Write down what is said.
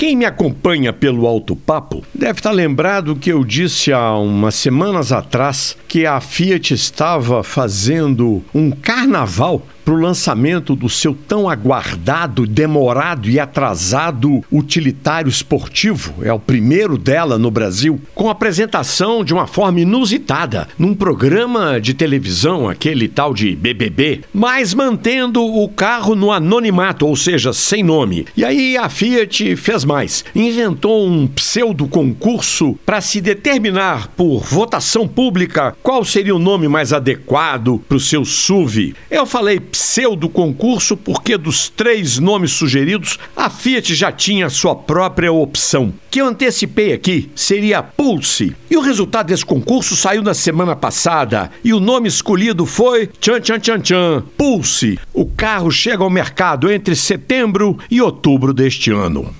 Quem me acompanha pelo Alto Papo deve estar lembrado que eu disse há umas semanas atrás que a Fiat estava fazendo um carnaval para o lançamento do seu tão aguardado, demorado e atrasado utilitário esportivo. É o primeiro dela no Brasil, com apresentação de uma forma inusitada, num programa de televisão, aquele tal de BBB, mas mantendo o carro no anonimato, ou seja, sem nome. E aí a Fiat fez mais, inventou um pseudo concurso para se determinar por votação pública qual seria o nome mais adequado para o seu SUV. Eu falei pseudo concurso porque dos três nomes sugeridos, a Fiat já tinha sua própria opção, que eu antecipei aqui, seria Pulse. E o resultado desse concurso saiu na semana passada e o nome escolhido foi Tchan Tchan Tchan Tchan, Pulse. O carro chega ao mercado entre setembro e outubro deste ano.